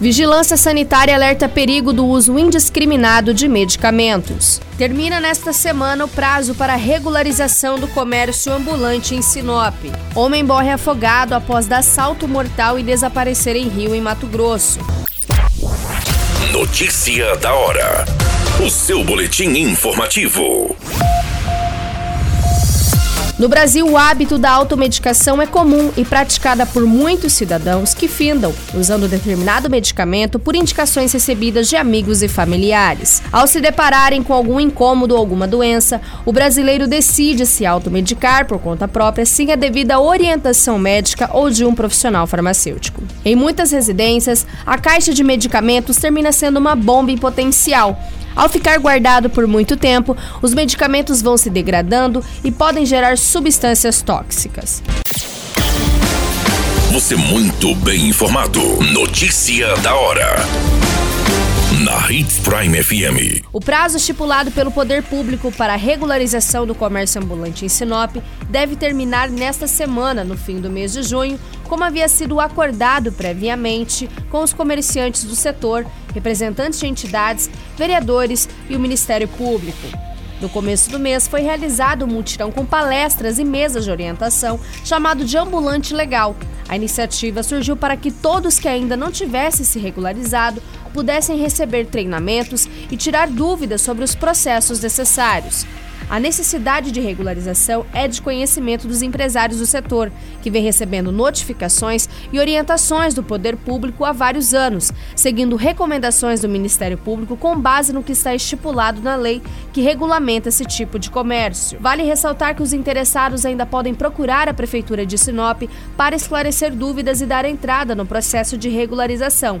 Vigilância Sanitária alerta perigo do uso indiscriminado de medicamentos. Termina nesta semana o prazo para regularização do comércio ambulante em Sinop. Homem morre afogado após dar salto mortal e desaparecer em Rio, em Mato Grosso. Notícia da hora. O seu boletim informativo. No Brasil, o hábito da automedicação é comum e praticada por muitos cidadãos que findam usando determinado medicamento por indicações recebidas de amigos e familiares. Ao se depararem com algum incômodo ou alguma doença, o brasileiro decide se automedicar por conta própria sem a devida orientação médica ou de um profissional farmacêutico. Em muitas residências, a caixa de medicamentos termina sendo uma bomba em potencial ao ficar guardado por muito tempo, os medicamentos vão se degradando e podem gerar substâncias tóxicas. Você muito bem informado. Notícia da hora na Hits Prime FM. O prazo estipulado pelo poder público para a regularização do comércio ambulante em Sinop deve terminar nesta semana, no fim do mês de junho, como havia sido acordado previamente com os comerciantes do setor, representantes de entidades, vereadores e o Ministério Público. No começo do mês foi realizado um mutirão com palestras e mesas de orientação chamado de Ambulante Legal. A iniciativa surgiu para que todos que ainda não tivessem se regularizado pudessem receber treinamentos e tirar dúvidas sobre os processos necessários. A necessidade de regularização é de conhecimento dos empresários do setor, que vem recebendo notificações e orientações do poder público há vários anos, seguindo recomendações do Ministério Público com base no que está estipulado na lei que regulamenta esse tipo de comércio. Vale ressaltar que os interessados ainda podem procurar a Prefeitura de Sinop para esclarecer dúvidas e dar entrada no processo de regularização,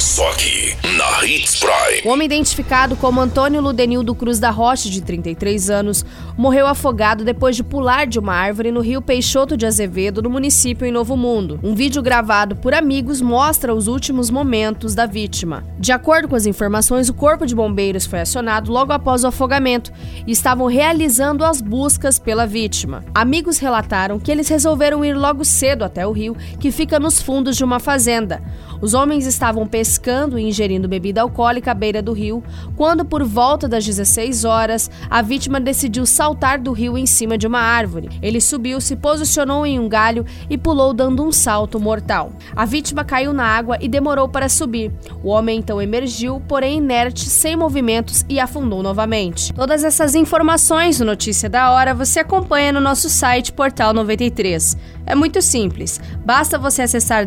Só na Hits Prime. O homem identificado como Antônio Ludenildo Cruz da Rocha, de 33 anos, morreu afogado depois de pular de uma árvore no rio Peixoto de Azevedo, no município em Novo Mundo. Um vídeo gravado por amigos mostra os últimos momentos da vítima. De acordo com as informações, o corpo de bombeiros foi acionado logo após o afogamento e estavam realizando as buscas pela vítima. Amigos relataram que eles resolveram ir logo cedo até o rio, que fica nos fundos de uma fazenda. Os homens estavam pescando e ingerindo bebida alcoólica à beira do rio, quando, por volta das 16 horas, a vítima decidiu saltar do rio em cima de uma árvore. Ele subiu, se posicionou em um galho e pulou dando um salto mortal. A vítima caiu na água e demorou para subir. O homem então emergiu, porém inerte, sem movimentos e afundou novamente. Todas essas informações no Notícia da Hora você acompanha no nosso site Portal 93. É muito simples, basta você acessar